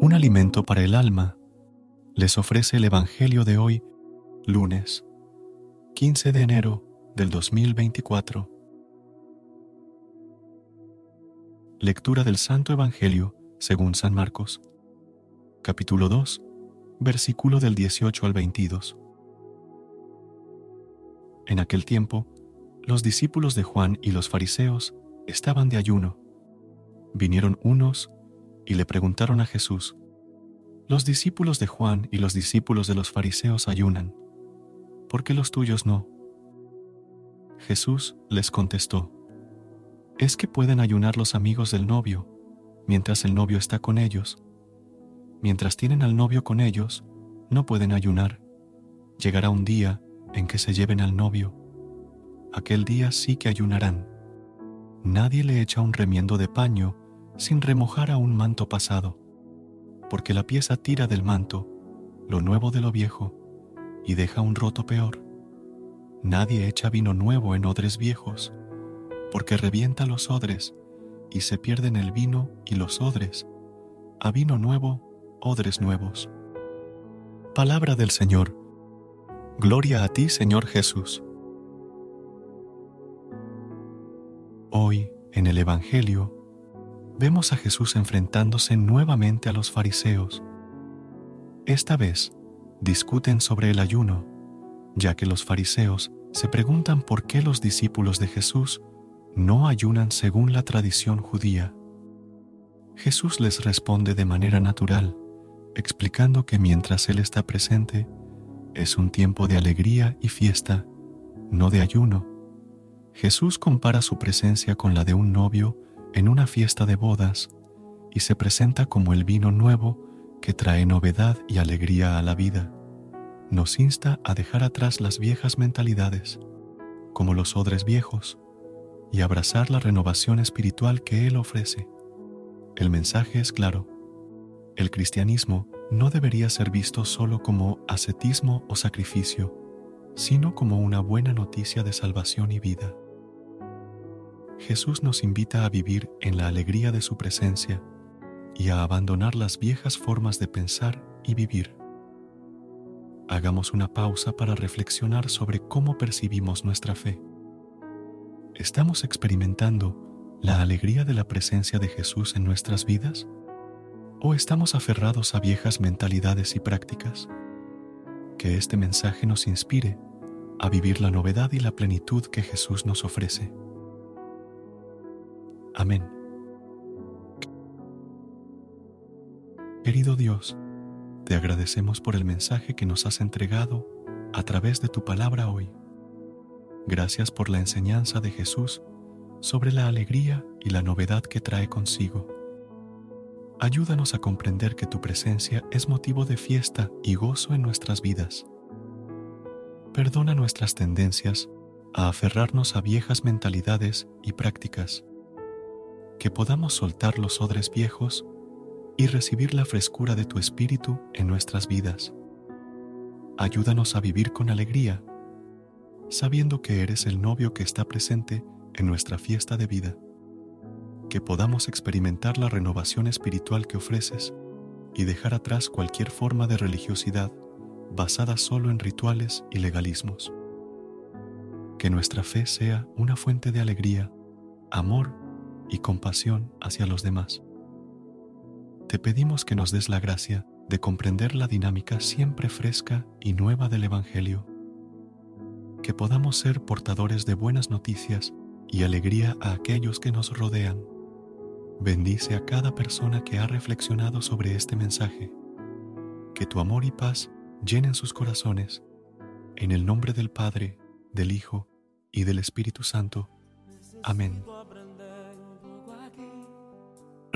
Un alimento para el alma les ofrece el Evangelio de hoy, lunes 15 de enero del 2024. Lectura del Santo Evangelio según San Marcos, capítulo 2, versículo del 18 al 22. En aquel tiempo, los discípulos de Juan y los fariseos estaban de ayuno. Vinieron unos y le preguntaron a Jesús, Los discípulos de Juan y los discípulos de los fariseos ayunan, ¿por qué los tuyos no? Jesús les contestó, Es que pueden ayunar los amigos del novio, mientras el novio está con ellos. Mientras tienen al novio con ellos, no pueden ayunar. Llegará un día en que se lleven al novio. Aquel día sí que ayunarán. Nadie le echa un remiendo de paño sin remojar a un manto pasado, porque la pieza tira del manto lo nuevo de lo viejo y deja un roto peor. Nadie echa vino nuevo en odres viejos, porque revienta los odres y se pierden el vino y los odres. A vino nuevo, odres nuevos. Palabra del Señor. Gloria a ti, Señor Jesús. En el Evangelio, vemos a Jesús enfrentándose nuevamente a los fariseos. Esta vez discuten sobre el ayuno, ya que los fariseos se preguntan por qué los discípulos de Jesús no ayunan según la tradición judía. Jesús les responde de manera natural, explicando que mientras Él está presente, es un tiempo de alegría y fiesta, no de ayuno. Jesús compara su presencia con la de un novio en una fiesta de bodas y se presenta como el vino nuevo que trae novedad y alegría a la vida. Nos insta a dejar atrás las viejas mentalidades, como los odres viejos, y abrazar la renovación espiritual que Él ofrece. El mensaje es claro. El cristianismo no debería ser visto solo como ascetismo o sacrificio, sino como una buena noticia de salvación y vida. Jesús nos invita a vivir en la alegría de su presencia y a abandonar las viejas formas de pensar y vivir. Hagamos una pausa para reflexionar sobre cómo percibimos nuestra fe. ¿Estamos experimentando la alegría de la presencia de Jesús en nuestras vidas? ¿O estamos aferrados a viejas mentalidades y prácticas? Que este mensaje nos inspire a vivir la novedad y la plenitud que Jesús nos ofrece. Amén. Querido Dios, te agradecemos por el mensaje que nos has entregado a través de tu palabra hoy. Gracias por la enseñanza de Jesús sobre la alegría y la novedad que trae consigo. Ayúdanos a comprender que tu presencia es motivo de fiesta y gozo en nuestras vidas. Perdona nuestras tendencias a aferrarnos a viejas mentalidades y prácticas que podamos soltar los odres viejos y recibir la frescura de tu espíritu en nuestras vidas. Ayúdanos a vivir con alegría, sabiendo que eres el novio que está presente en nuestra fiesta de vida. Que podamos experimentar la renovación espiritual que ofreces y dejar atrás cualquier forma de religiosidad basada solo en rituales y legalismos. Que nuestra fe sea una fuente de alegría, amor y compasión hacia los demás. Te pedimos que nos des la gracia de comprender la dinámica siempre fresca y nueva del Evangelio, que podamos ser portadores de buenas noticias y alegría a aquellos que nos rodean. Bendice a cada persona que ha reflexionado sobre este mensaje. Que tu amor y paz llenen sus corazones. En el nombre del Padre, del Hijo y del Espíritu Santo. Amén.